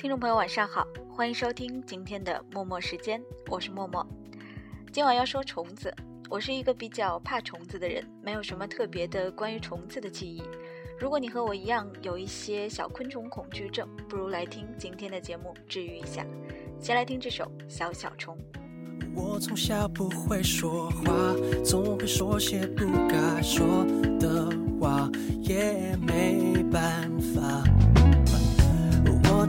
听众朋友，晚上好，欢迎收听今天的默默时间，我是默默。今晚要说虫子，我是一个比较怕虫子的人，没有什么特别的关于虫子的记忆。如果你和我一样有一些小昆虫恐惧症，不如来听今天的节目治愈一下。先来听这首《小小虫》。我从小不会说话，总会说些不该说的话，也没办法。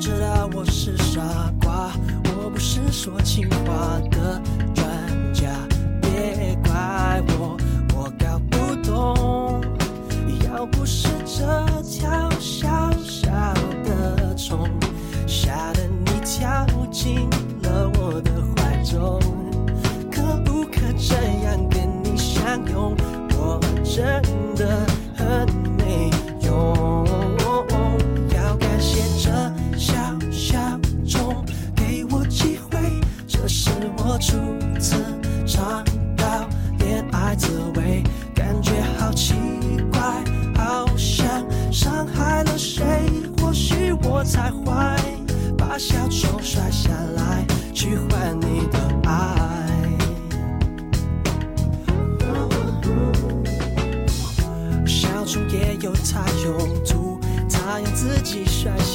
知道我是傻瓜，我不是说情话的专家，别怪我，我搞不懂。要不是这条小小的虫，吓得你跳进了我的怀中，可不可这样跟你相拥？我真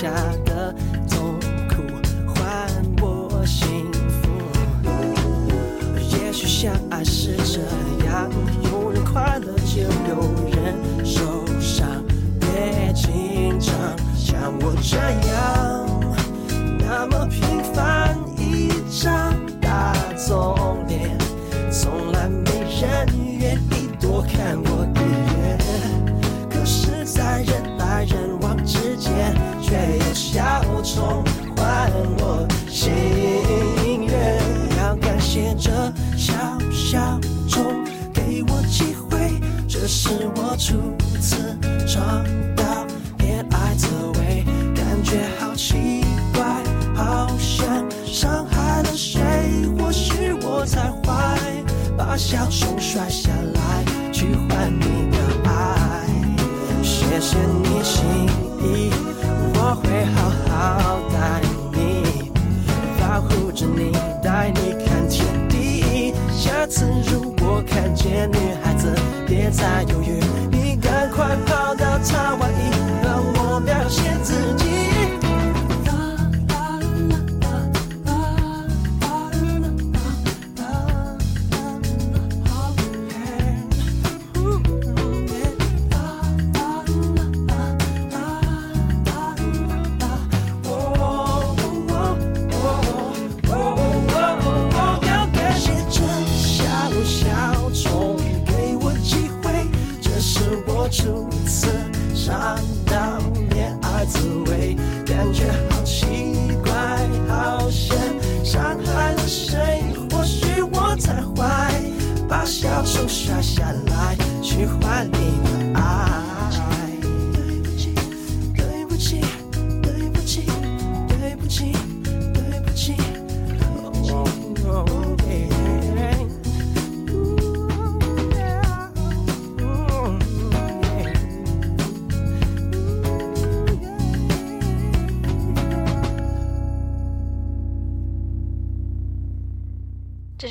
shot. 出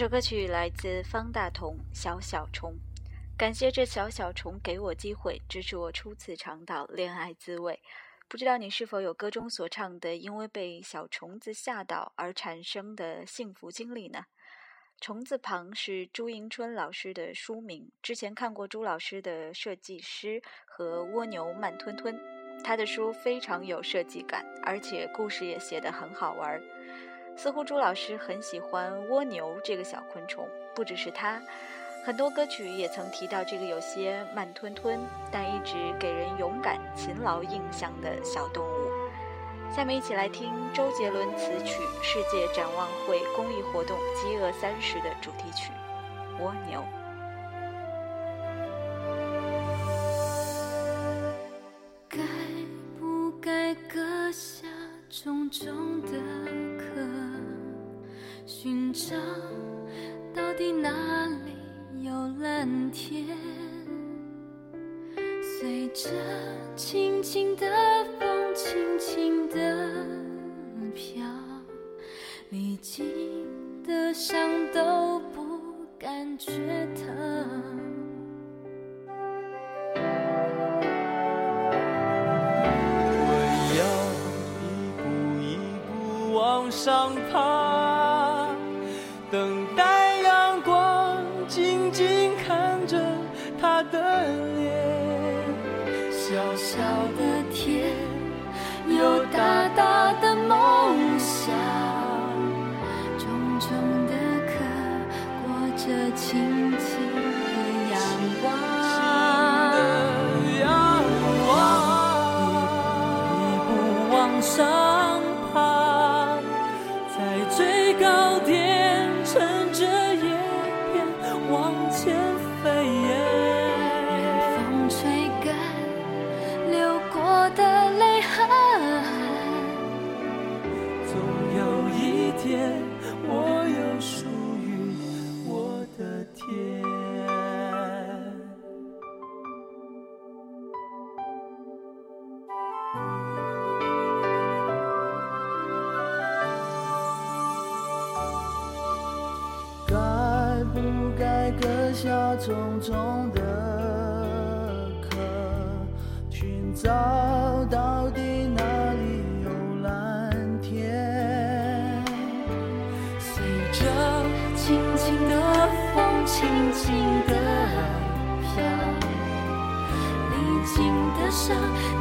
首歌曲来自方大同《小小虫》，感谢这小小虫给我机会，支持我初次尝到恋爱滋味。不知道你是否有歌中所唱的因为被小虫子吓到而产生的幸福经历呢？虫字旁是朱迎春老师的书名，之前看过朱老师的设计师和蜗牛慢吞吞，他的书非常有设计感，而且故事也写得很好玩儿。似乎朱老师很喜欢蜗牛这个小昆虫，不只是他，很多歌曲也曾提到这个有些慢吞吞，但一直给人勇敢、勤劳印象的小动物。下面一起来听周杰伦词曲《世界展望会》公益活动“饥饿三十”的主题曲《蜗牛》。轻轻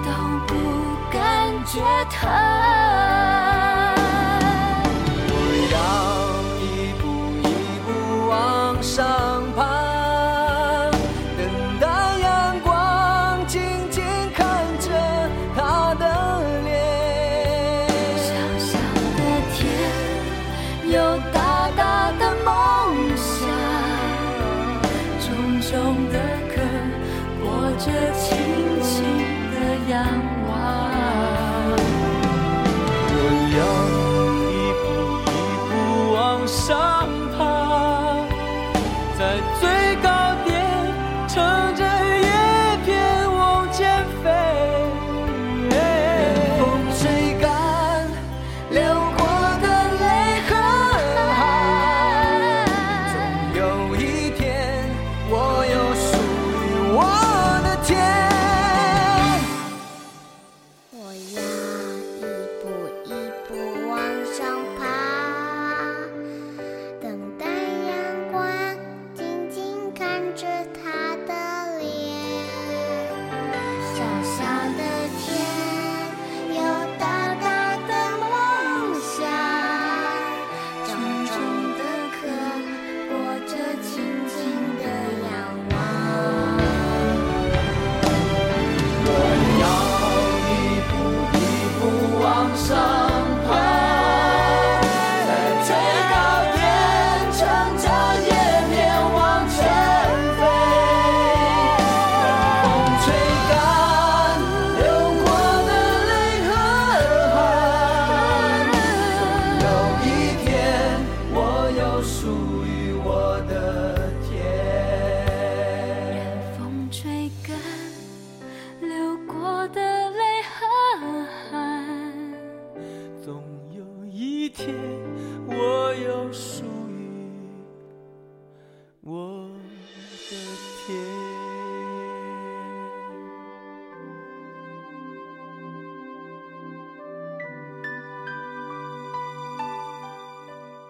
都不感觉疼。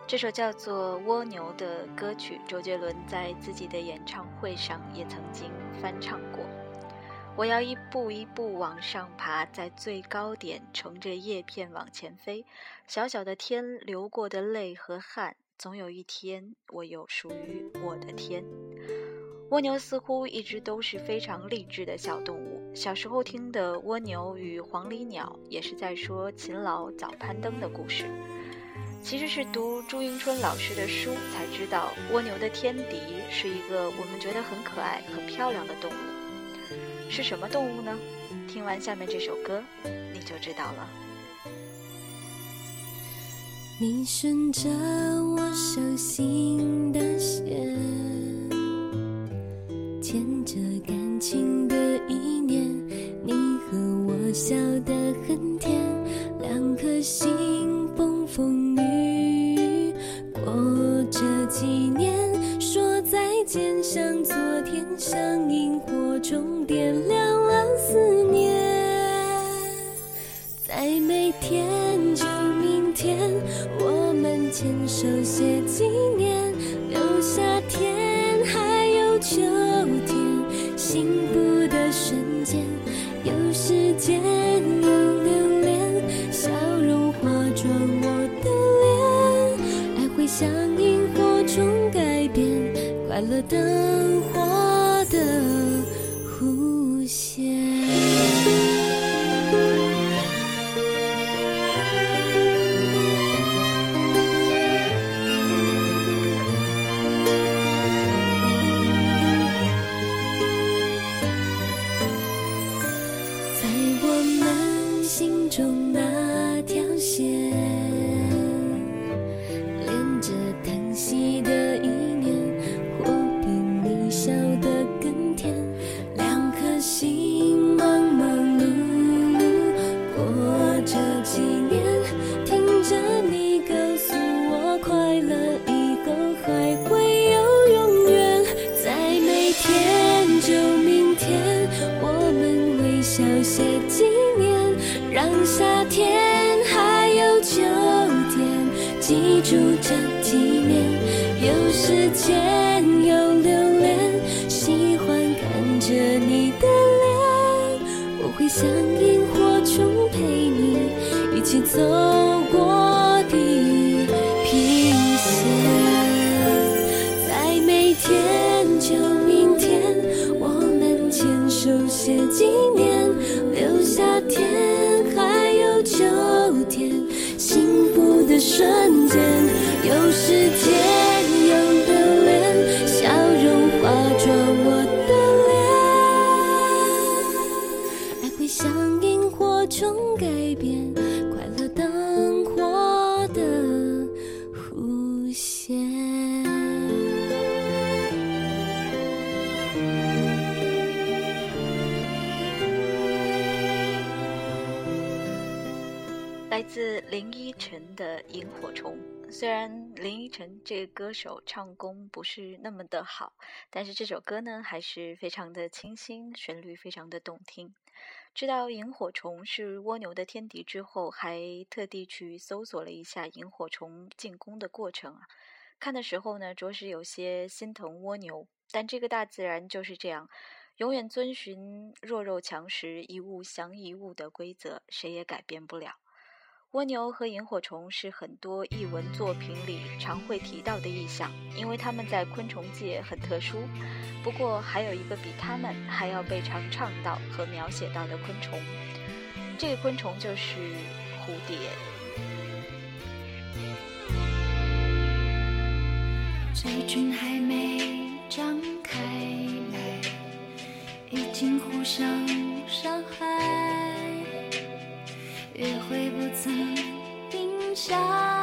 这首叫做《蜗牛》的歌曲，周杰伦在自己的演唱会上也曾经翻唱过。我要一步一步往上爬，在最高点乘着叶片往前飞。小小的天，流过的泪和汗，总有一天，我有属于我的天。蜗牛似乎一直都是非常励志的小动物。小时候听的《蜗牛与黄鹂鸟》，也是在说勤劳早攀登的故事。其实是读朱迎春老师的书才知道，蜗牛的天敌是一个我们觉得很可爱、很漂亮的动物。是什么动物呢？听完下面这首歌，你就知道了。你顺着我手心的线，牵着感情的一念，你和我笑得很甜，萤火虫改变，快乐灯火的弧线。来自林依晨的《萤火虫》。虽然林依晨这个歌手唱功不是那么的好，但是这首歌呢还是非常的清新，旋律非常的动听。知道萤火虫是蜗牛的天敌之后，还特地去搜索了一下萤火虫进攻的过程啊。看的时候呢，着实有些心疼蜗牛，但这个大自然就是这样，永远遵循弱肉强食、一物降一物的规则，谁也改变不了。蜗牛和萤火虫是很多译文作品里常会提到的意象，因为它们在昆虫界很特殊。不过，还有一个比它们还要被常唱到和描写到的昆虫，这个昆虫就是蝴蝶。嘴唇还没张开来，已经互相伤害。也会不曾停下。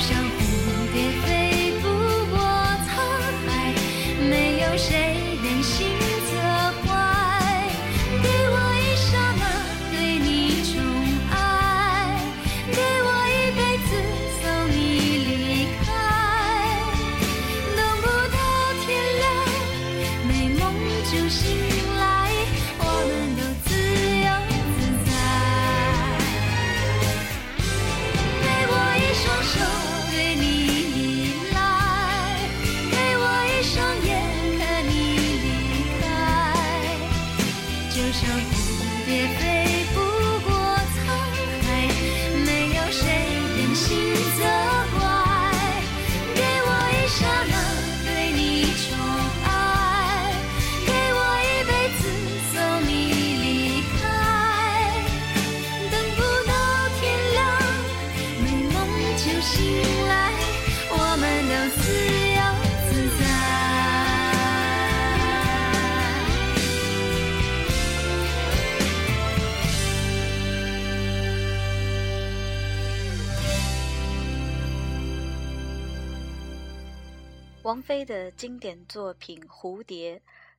想。王菲的经典作品《蝴蝶》，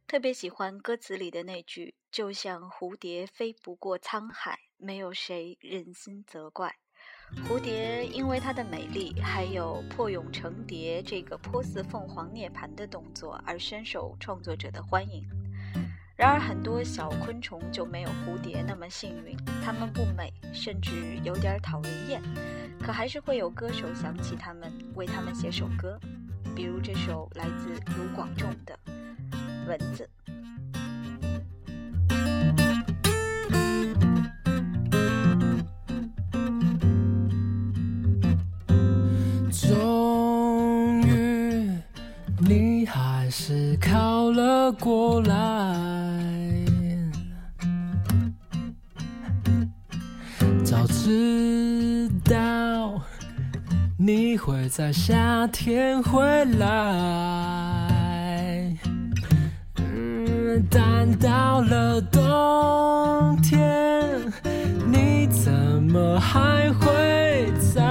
特别喜欢歌词里的那句：“就像蝴蝶飞不过沧海，没有谁忍心责怪。”蝴蝶因为它的美丽，还有破蛹成蝶这个颇似凤凰涅槃的动作，而深受创作者的欢迎。然而，很多小昆虫就没有蝴蝶那么幸运，它们不美，甚至有点讨人厌。可还是会有歌手想起它们，为它们写首歌。比如这首来自卢广仲的《蚊子》。终于，你还是靠了过来。早知道你会在夏天回来，嗯，但到了冬天，你怎么还会在？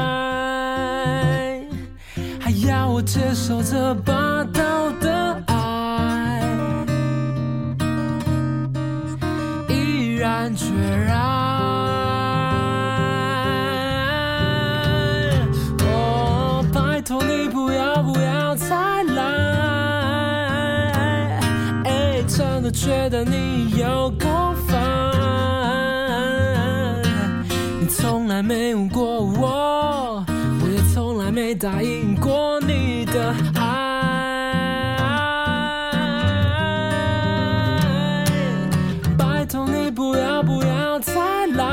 还要我接受这霸道的答应过你的爱。拜托你不要不要再来，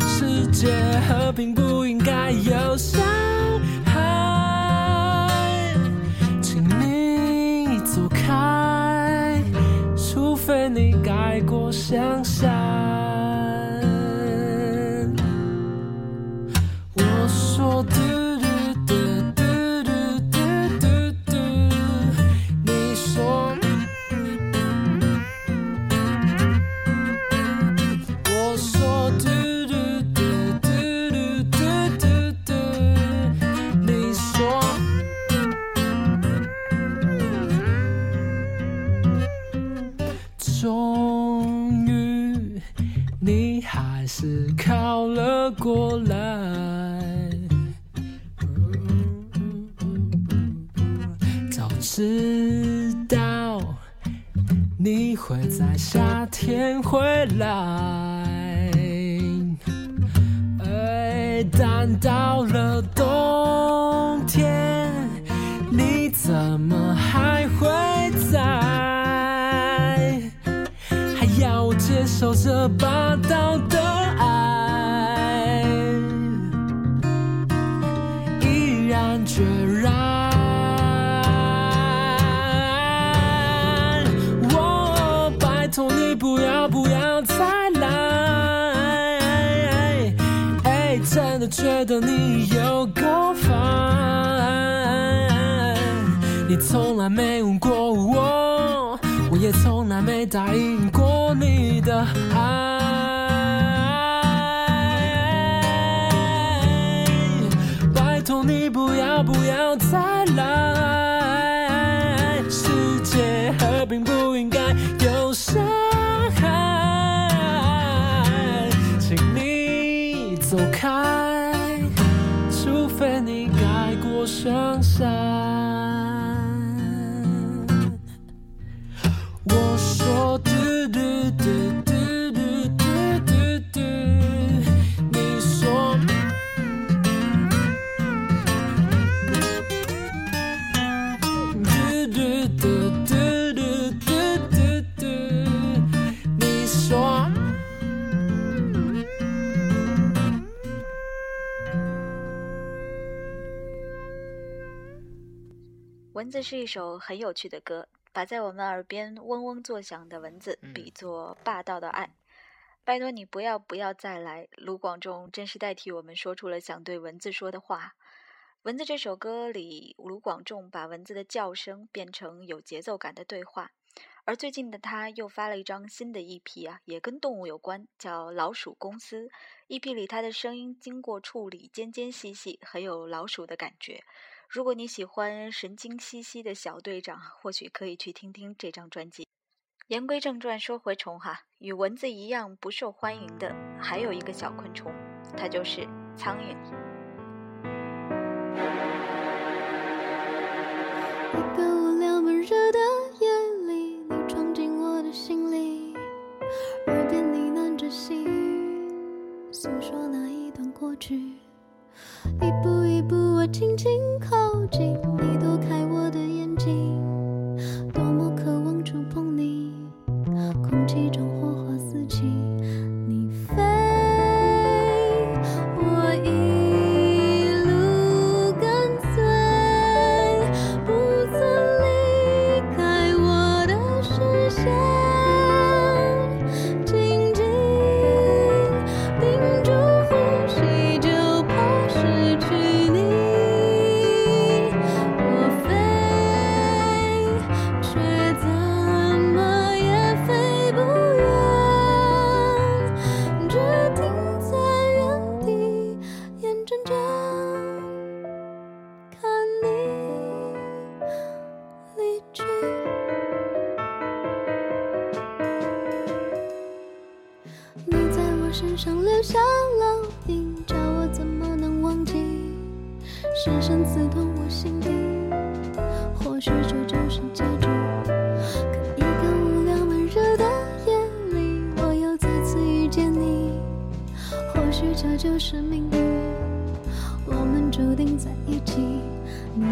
世界和平不应该有伤害，请你走开，除非你改过向善。从来没问过我，我也从来没答应过你的爱。蚊子是一首很有趣的歌，把在我们耳边嗡嗡作响的蚊子比作霸道的爱。拜托你不要不要再来！卢广仲真是代替我们说出了想对蚊子说的话。蚊子这首歌里，卢广仲把蚊子的叫声变成有节奏感的对话。而最近的他又发了一张新的 EP 啊，也跟动物有关，叫《老鼠公司》。EP 里他的声音经过处理，尖尖细细，很有老鼠的感觉。如果你喜欢神经兮兮的小队长，或许可以去听听这张专辑。言归正传，说回虫哈，与蚊子一样不受欢迎的还有一个小昆虫，它就是苍蝇。一个无聊闷热的夜里，你闯进我的心里，耳边呢喃着细语，诉说那一段过去。一步一步，我轻轻靠近，你躲开深深刺痛我心底，或许这就是结局。可一个无聊闷热的夜里，我又再次遇见你，或许这就是命运，我们注定在一起。你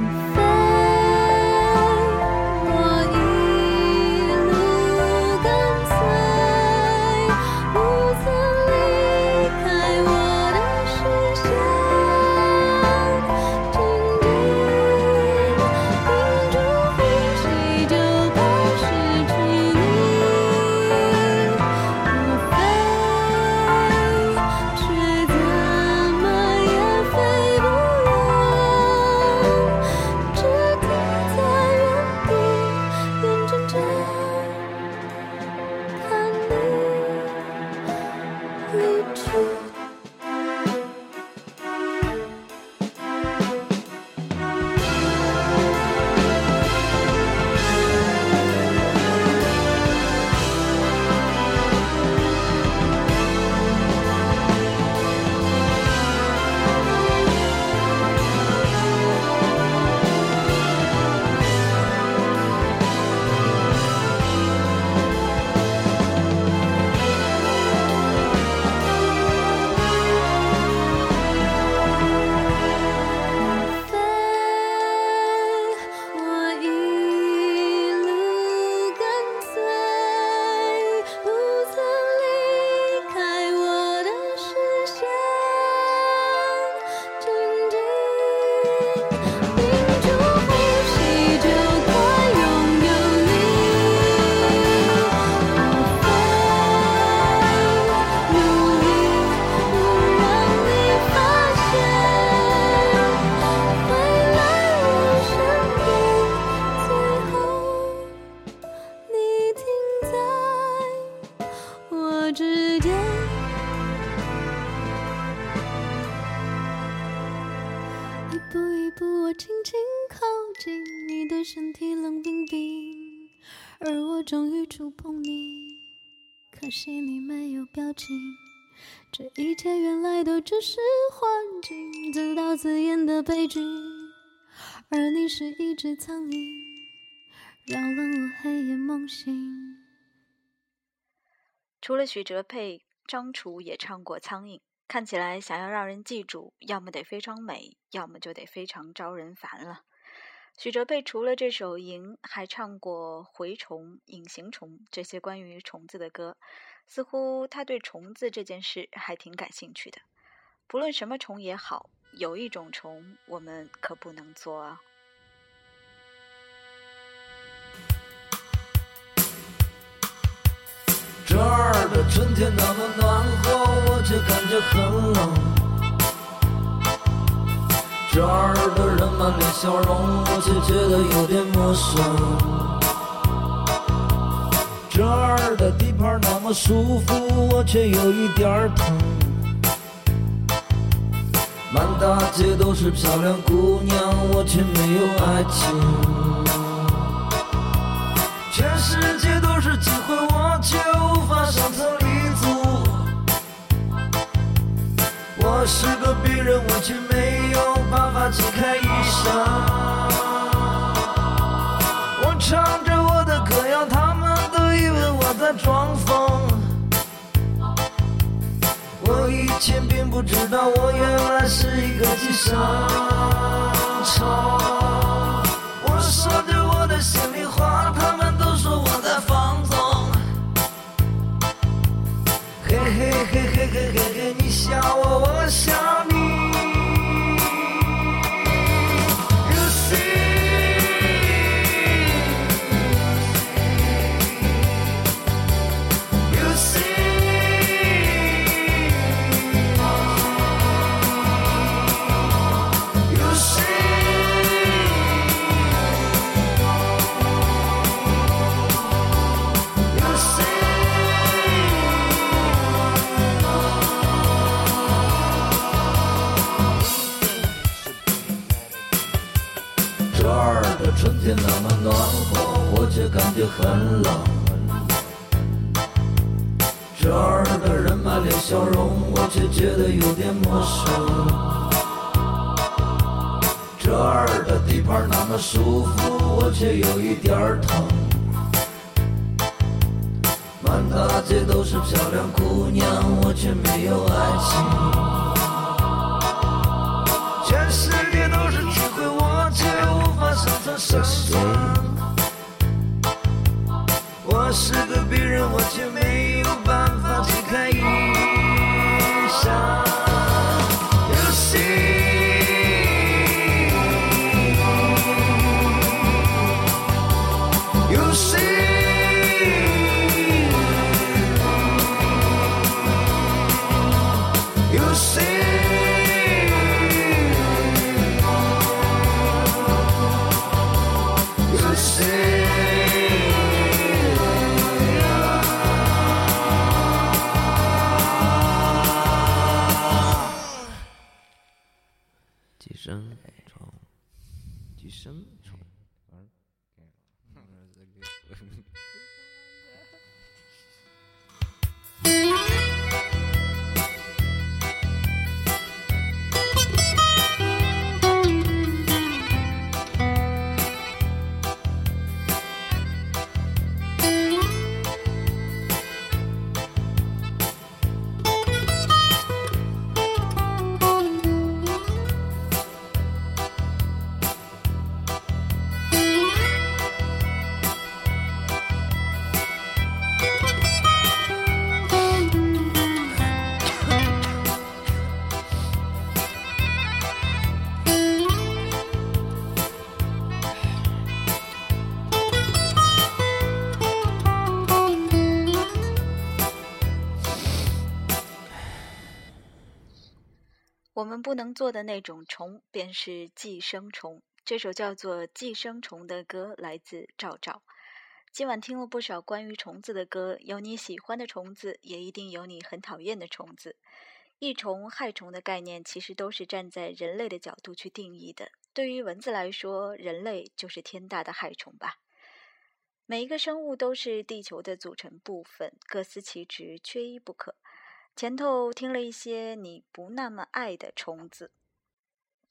一步一步，我轻轻靠近，你的身体冷冰冰，而我终于触碰你，可惜你没有表情。这一切原来都只是幻境，自导自演的悲剧。而你是一只苍蝇，扰乱我黑夜梦醒。除了许哲佩，张楚也唱过《苍蝇》。看起来想要让人记住，要么得非常美，要么就得非常招人烦了。许哲佩除了这首《蝇》，还唱过《蛔虫》《隐形虫》这些关于虫子的歌，似乎他对虫子这件事还挺感兴趣的。不论什么虫也好，有一种虫我们可不能做啊。这儿的春天那么暖和，我却感觉很冷。这儿的人满脸笑容，我却觉得有点陌生。这儿的地盘那么舒服，我却有一点儿疼。满大街都是漂亮姑娘，我却没有爱情。全世界都是机会，我却上层立足。我是个病人，我却没有办法解开衣裳。我唱着我的歌谣，他们都以为我在装疯。我以前并不知道，我原来是一个寄生虫。我说着我的心里话，他们嘿嘿嘿，你笑我，我笑却有一点儿疼。满大街都是漂亮姑娘，我却没有 you see, 我们不能做的那种虫，便是寄生虫。这首叫做《寄生虫》的歌来自赵赵。今晚听了不少关于虫子的歌，有你喜欢的虫子，也一定有你很讨厌的虫子。益虫、害虫的概念其实都是站在人类的角度去定义的。对于蚊子来说，人类就是天大的害虫吧。每一个生物都是地球的组成部分，各司其职，缺一不可。前头听了一些你不那么爱的虫子，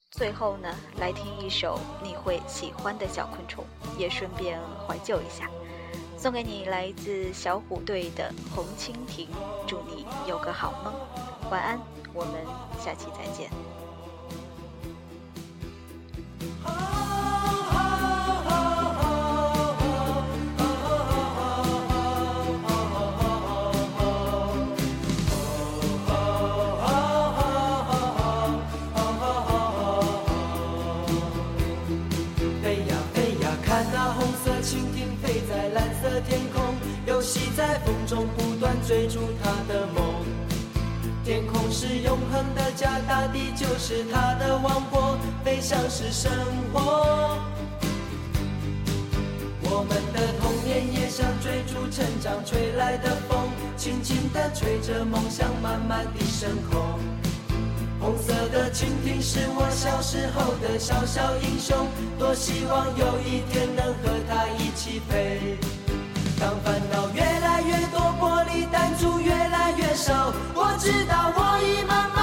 最后呢，来听一首你会喜欢的小昆虫，也顺便怀旧一下，送给你来自小虎队的《红蜻蜓》，祝你有个好梦，晚安，我们下期再见。你就是他的王国飞翔是生活我们的童年也像追逐成长吹来的风轻轻的吹着梦想慢慢的升空红色的蜻蜓是我小时候的小小英雄多希望有一天能和它一起飞。当烦恼越来越多玻璃弹珠越来越少我知道我已慢慢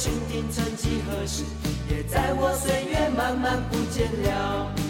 兄弟曾几何时也在我岁月慢慢不见了。